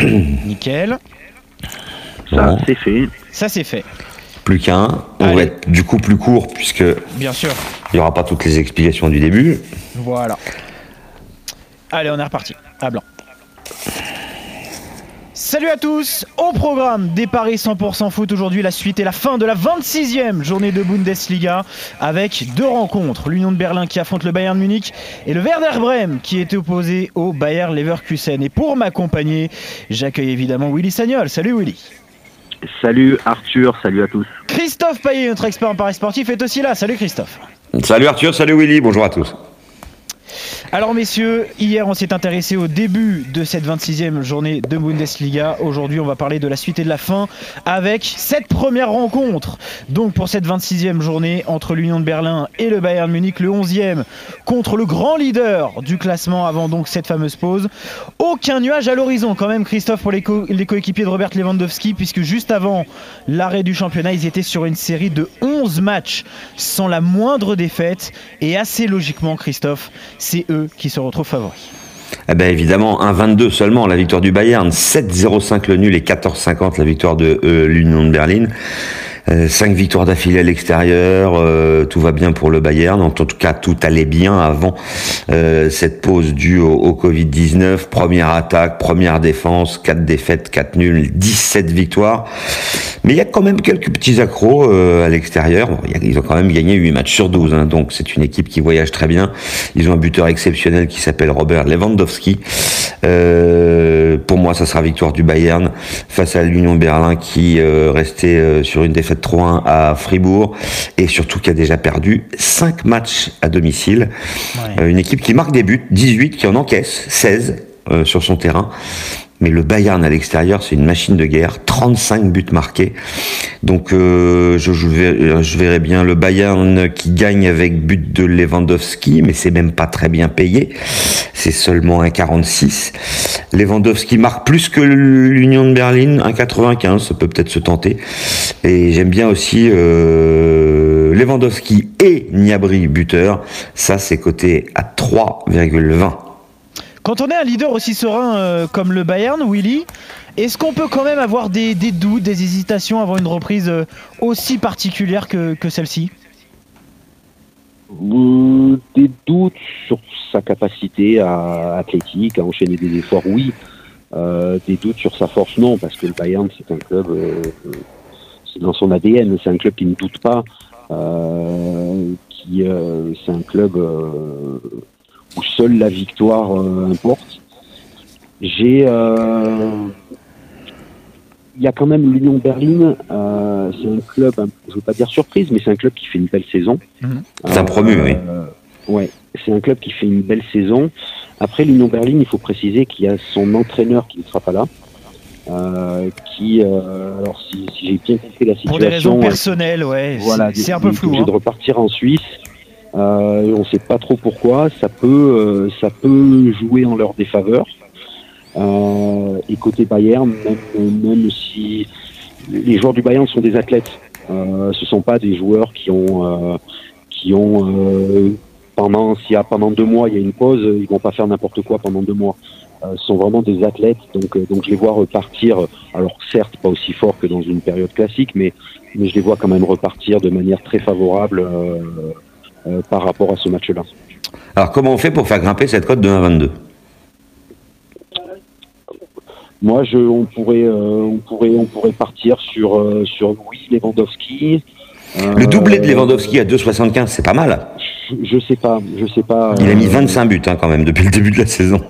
Nickel. Ça, c'est fait. Ça, c'est fait. Plus qu'un. On va être du coup plus court puisque. Bien sûr. Il n'y aura pas toutes les explications du début. Voilà. Allez, on est reparti. À blanc. Salut à tous Au programme des Paris 100% foot aujourd'hui, la suite et la fin de la 26e journée de Bundesliga avec deux rencontres. L'Union de Berlin qui affronte le Bayern Munich et le Werder Bremen qui est opposé au Bayer Leverkusen. Et pour m'accompagner, j'accueille évidemment Willy Sagnol. Salut Willy Salut Arthur, salut à tous. Christophe Payet, notre expert en Paris sportif, est aussi là. Salut Christophe. Salut Arthur, salut Willy, bonjour à tous. Alors messieurs, hier on s'est intéressé au début de cette 26e journée de Bundesliga. Aujourd'hui on va parler de la suite et de la fin avec cette première rencontre. Donc pour cette 26e journée entre l'Union de Berlin et le Bayern Munich, le 11e contre le grand leader du classement avant donc cette fameuse pause. Aucun nuage à l'horizon quand même Christophe pour les, coéquipiers de Robert Lewandowski puisque juste avant l'arrêt du championnat ils étaient sur une série de 11 matchs sans la moindre défaite et assez logiquement Christophe c'est eux qui se retrouvent favoris. Eh ben évidemment, 1-22 seulement la victoire du Bayern, 7-0-5 le nul et 14-50 la victoire de euh, l'Union de Berlin. Euh, cinq victoires d'affilée à l'extérieur, euh, tout va bien pour le Bayern. En tout cas, tout allait bien avant euh, cette pause due au, Covid-19. Première attaque, première défense, quatre défaites, quatre nuls, 17 victoires. Mais il y a quand même quelques petits accros à l'extérieur. ils ont quand même gagné 8 matchs sur 12, hein, donc c'est une équipe qui voyage très bien. Ils ont un buteur exceptionnel qui s'appelle Robert Lewandowski. pour moi, ça sera victoire du Bayern face à l'Union Berlin qui restait sur une défaite 3-1 à Fribourg et surtout qui a déjà perdu 5 matchs à domicile. Euh, une équipe qui marque des buts, 18, qui en encaisse 16 euh, sur son terrain. Mais le Bayern à l'extérieur, c'est une machine de guerre. 35 buts marqués. Donc euh, je, verrai, je, verrai, bien le Bayern qui gagne avec but de Lewandowski, mais c'est même pas très bien payé. C'est seulement un 46. Lewandowski marque plus que l'Union de Berlin, un 95. Ça peut peut-être se tenter. Et j'aime bien aussi euh, Lewandowski et Niabri buteur. Ça, c'est coté à 3,20. Quand on est un leader aussi serein euh, comme le Bayern, Willy, est-ce qu'on peut quand même avoir des, doutes, des hésitations avant une reprise euh, aussi particulière que, celle-ci? Euh, Des doutes sur sa capacité à, athlétique, à enchaîner des efforts, oui. des doutes sur sa force, non, parce que le Bayern, c'est un club, c'est dans son ADN, c'est un club qui ne doute pas, qui, c'est un club où seule la victoire euh, importe. J'ai euh, il y a quand même l'Union Berlin. Euh, c'est un club, je veux pas dire surprise, mais c'est un club qui fait une belle saison. Mhm. C'est un promu, oui. ouais, c'est un club qui fait une belle saison. Après l'Union Berlin, il faut préciser qu'il y a son entraîneur qui ne sera pas là. qui, alors si, j'ai bien compris la situation, pour des raisons personnelles, ouais, voilà, c'est un peu flou. Hein. de repartir en Suisse. Euh, on ne sait pas trop pourquoi. Ça peut, euh, ça peut jouer en leur défaveur. Euh, et côté Bayern, même, même, si les joueurs du Bayern sont des athlètes, euh, ce sont pas des joueurs qui ont, qui ont pendant s'il y a pendant deux mois il y a une pause, ils vont pas faire n'importe quoi pendant deux mois. ce sont vraiment des athlètes, donc donc je les vois repartir. Alors certes pas aussi fort que dans une période classique, mais mais je les vois quand même repartir de manière très favorable. Euh, euh, par rapport à ce match-là. Alors comment on fait pour faire grimper cette cote de 1,22 moi, je, on pourrait, euh, on pourrait, on pourrait partir sur euh, sur Louis Lewandowski. Le doublé de Lewandowski à 2,75, c'est pas mal. Je, sais pas, je sais pas. Il a mis 25 buts hein, quand même depuis le début de la saison.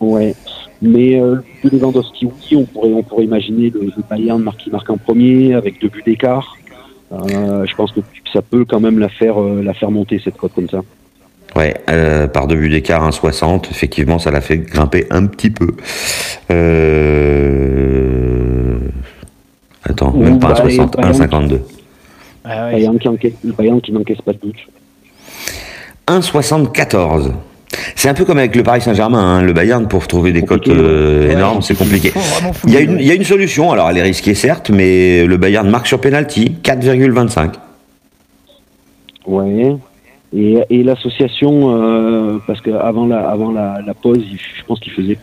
Ouais, mais euh, Lewandowski, oui, on pourrait, on pourrait imaginer le, Bayern qui marque en premier avec deux buts d'écart. Euh, je pense que ça peut quand même la faire, euh, la faire monter cette cote comme ça. Ouais, euh, par deux buts d'écart, 1,60, effectivement, ça l'a fait grimper un petit peu. Attends, même pas 1,60, 1,52. Ah le Bayern qui n'encaisse pas de but. 1,74. C'est un peu comme avec le Paris Saint-Germain, hein. le Bayern, pour trouver des cotes euh, énormes, c'est compliqué. Il y, a une, il y, a une, solution, alors elle est risquée certes, mais le Bayern marque sur penalty, 4,25. Ouais. Et, et l'association, euh, parce qu'avant la, avant la, la, pause, je pense qu'il faisait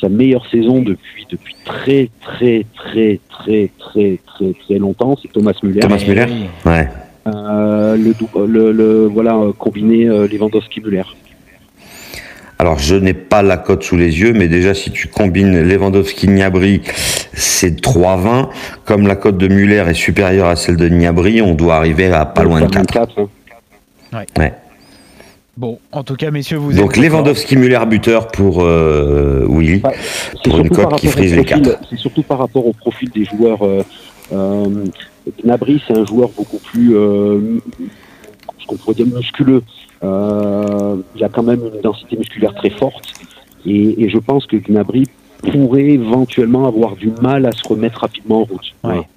sa meilleure saison depuis depuis très très très très très très très longtemps, c'est Thomas Müller. Thomas Müller, ouais. Euh, le, le, le, voilà combiné Lewandowski-Müller. Alors je n'ai pas la cote sous les yeux, mais déjà si tu combines Lewandowski-Niabri, c'est 3,20. Comme la cote de Muller est supérieure à celle de Niabri, on doit arriver à pas loin de 4. Hein. Ouais. ouais. Bon, en tout cas, messieurs, vous Donc Lewandowski-Muller buteur pour euh, Willy, pour une cote qui frise les 4. C'est surtout par rapport au profil des joueurs. Euh, euh, Gnabry, c'est un joueur beaucoup plus, euh, ce qu'on pourrait dire musculeux. Euh, il a quand même une densité musculaire très forte. Et, et je pense que Gnabry pourrait éventuellement avoir du mal à se remettre rapidement en route. Ouais, ouais.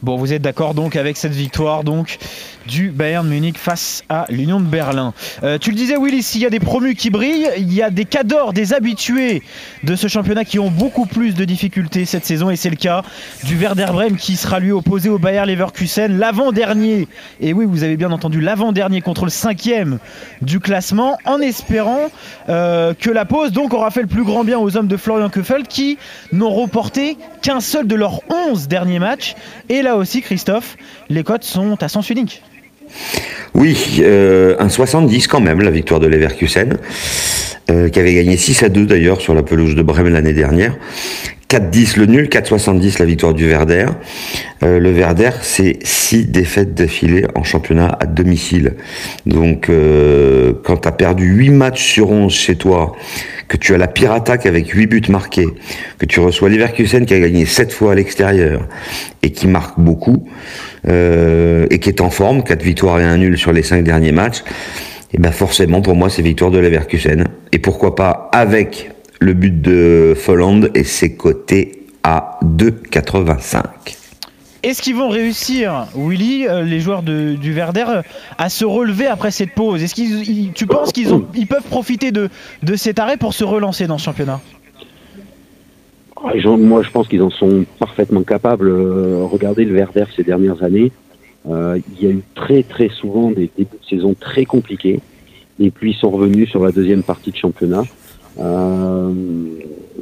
Bon, vous êtes d'accord donc avec cette victoire donc du Bayern Munich face à l'Union de Berlin. Euh, tu le disais Willy, s'il y a des promus qui brillent, il y a des cadors, des habitués de ce championnat qui ont beaucoup plus de difficultés cette saison et c'est le cas du Werder Bremen qui sera lui opposé au Bayer Leverkusen, l'avant-dernier. Et oui, vous avez bien entendu, l'avant-dernier contre le cinquième du classement en espérant euh, que la pause donc aura fait le plus grand bien aux hommes de Florian Köfeld qui n'ont reporté qu'un seul de leurs 11 derniers matchs. Et là aussi, Christophe, les cotes sont à sens unique. Oui, euh, un 70 quand même, la victoire de Leverkusen, euh, qui avait gagné 6 à 2 d'ailleurs sur la pelouse de Bremen l'année dernière. 4-10 le nul, 4-70 la victoire du Verder. Euh, le Verder, c'est 6 défaites d'affilée en championnat à domicile. Donc, quand tu as perdu 8 matchs sur 11 chez toi, que tu as la pire attaque avec 8 buts marqués, que tu reçois Leverkusen qui a gagné 7 fois à l'extérieur et qui marque beaucoup, euh, et qui est en forme, 4 victoires et 1 nul sur les 5 derniers matchs, et ben forcément pour moi c'est victoire de Leverkusen. Et pourquoi pas avec le but de Folland et ses côtés à 2,85. Est-ce qu'ils vont réussir, Willy, euh, les joueurs du Verder, à se relever après cette pause? Est-ce qu'ils, tu penses qu'ils peuvent profiter de, cet arrêt pour se relancer dans ce championnat? Ah, Moi, je pense qu'ils en sont parfaitement capables. Euh, regardez le Verder ces dernières années. Euh, il y a eu très très souvent des débuts de saison très compliqués. Et puis ils sont revenus sur la deuxième partie de championnat. Euh,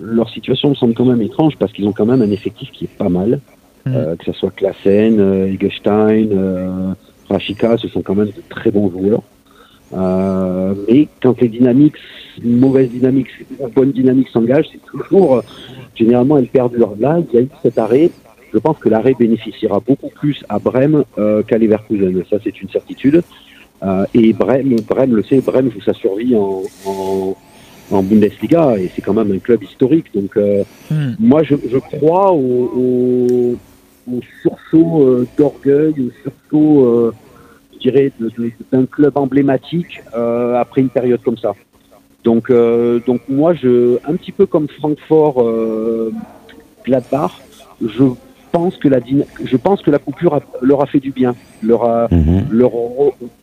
leur situation me semble quand même étrange parce qu'ils ont quand même un effectif qui est pas mal. Mm. Euh, que ce soit Klassen, euh, Eggestein, euh, Rashika, ce sont quand même de très bons joueurs. Euh, mais quand les dynamiques, une mauvaise dynamique, une bonne dynamique s'engage, c'est toujours, généralement, elles perdurent. Là, il y a eu cet arrêt. Je pense que l'arrêt bénéficiera beaucoup plus à Brême euh, qu'à Leverkusen. Ça, c'est une certitude. Euh, et Brême, Brême le sait, Brême joue sa survie en, en, en Bundesliga et c'est quand même un club historique. Donc, euh, mm. moi, je, je crois au, au, au sursaut euh, d'orgueil, au sursaut, euh, je dirais, d'un club emblématique euh, après une période comme ça. Donc, donc moi, je, un petit peu comme Francfort, Gladbach, je pense que la je pense que la coupure leur a fait du bien, leur, a, mm-hmm. leur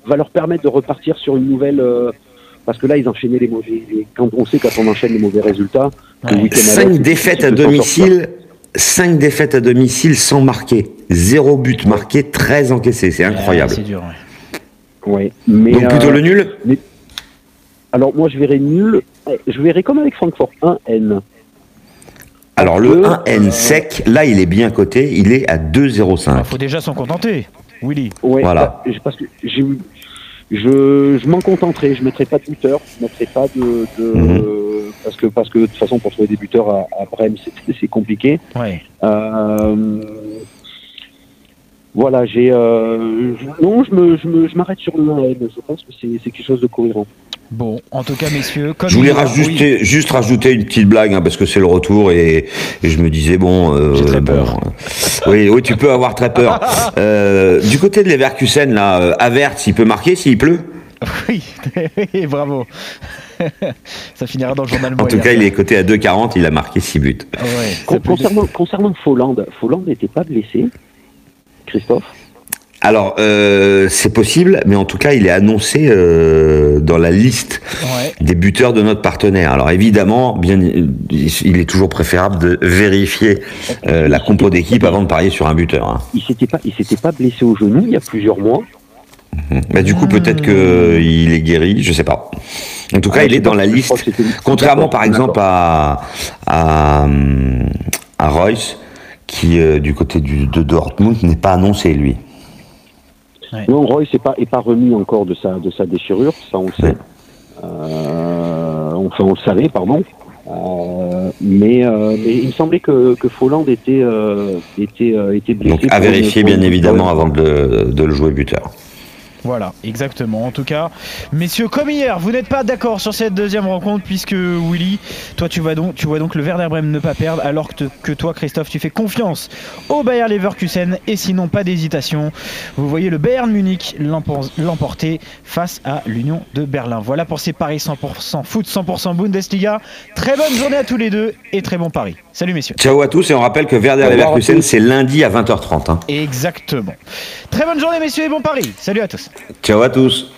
va leur permettre de repartir sur une nouvelle. parce que là, ils enchaînaient les mauvais. quand on sait quand on enchaîne les mauvais résultats, ouais. cinq défaites à domicile 5 défaites à domicile sans marquer. 0 but marqué, 13 encaissés. C'est incroyable. c'est dur, ouais. mais, Donc plutôt le nul mais... Alors moi je verrais nul. Je verrais comme avec Francfort 1N. Alors le 1N sec, là il est bien coté, il est à 2,05. Il faut déjà s'en contenter, Willy. Ouais, voilà. Bah, parce que j'ai je, je m'en contenterai, je ne mettrai pas de buteur, je ne mettrai pas de, de mm -hmm. Parce que parce que de toute façon pour trouver des buteurs à, à Brême c'est compliqué. Ouais. Euh, voilà, j'ai euh, non, je me je me je m'arrête sur le 1 Je pense que c'est quelque chose de cohérent. Bon, en tout cas, messieurs, comme je voulais rajouter, oui. juste rajouter une petite blague hein, parce que c'est le retour et, et, je me disais bon, euh, j'ai très bon, peur. oui, oui, tu peux avoir très peur. euh, du côté de Leverkusen, là, euh, Avert, s'il peut marquer, s'il pleut? Oui, bravo. Ça finira dans le journal. En tout cas, il est coté à 2,40, il a marqué 6 buts. Ouais, concernant, concernant Folland, Folland n'était pas blessé, Christophe alors, euh, c'est possible, mais en tout cas, il est annoncé euh, dans la liste ouais. des buteurs de notre partenaire. Alors, évidemment, bien, il est toujours préférable de vérifier euh, la compo d'équipe avant de parier sur un buteur. Hein. Il s'était pas, il s'était pas blessé au genou il y a plusieurs mois. Bah, du coup, peut-être qu'il est guéri, je sais pas. En tout cas, Ah, il est dans la liste. Contrairement, par exemple, à, à, à Royce, qui, euh, du côté du, de Dortmund, n'est pas annoncé, lui. Non, Roy n'est pas, est pas remis encore de sa, de sa déchirure, ça on le sait. Ouais. Euh, enfin, on le savait, pardon. Euh, mais, euh, mais il me semblait que, que Folland était, euh, était, euh, était blessé. Donc, à une- vérifier, bien évidemment, avant de, de le jouer buteur. Voilà, exactement. En tout cas, messieurs, comme hier, vous n'êtes pas d'accord sur cette deuxième rencontre puisque Willy, toi tu vois donc, tu vois donc le Werder Bremen ne pas perdre, alors que, te- que toi, Christophe, tu fais confiance au Bayer Leverkusen et sinon pas d'hésitation. Vous voyez le Bayern Munich l'empor- l'emporter face à l'Union de Berlin. Voilà pour ces paris 100% foot, 100% Bundesliga. Très bonne journée à tous les deux et très bon pari. Salut messieurs. Ciao à tous et on rappelle que Werder Leverkusen c'est lundi à 20h30. hein. Exactement. Très bonne journée messieurs et bon pari. Salut à tous. Ciao à tous.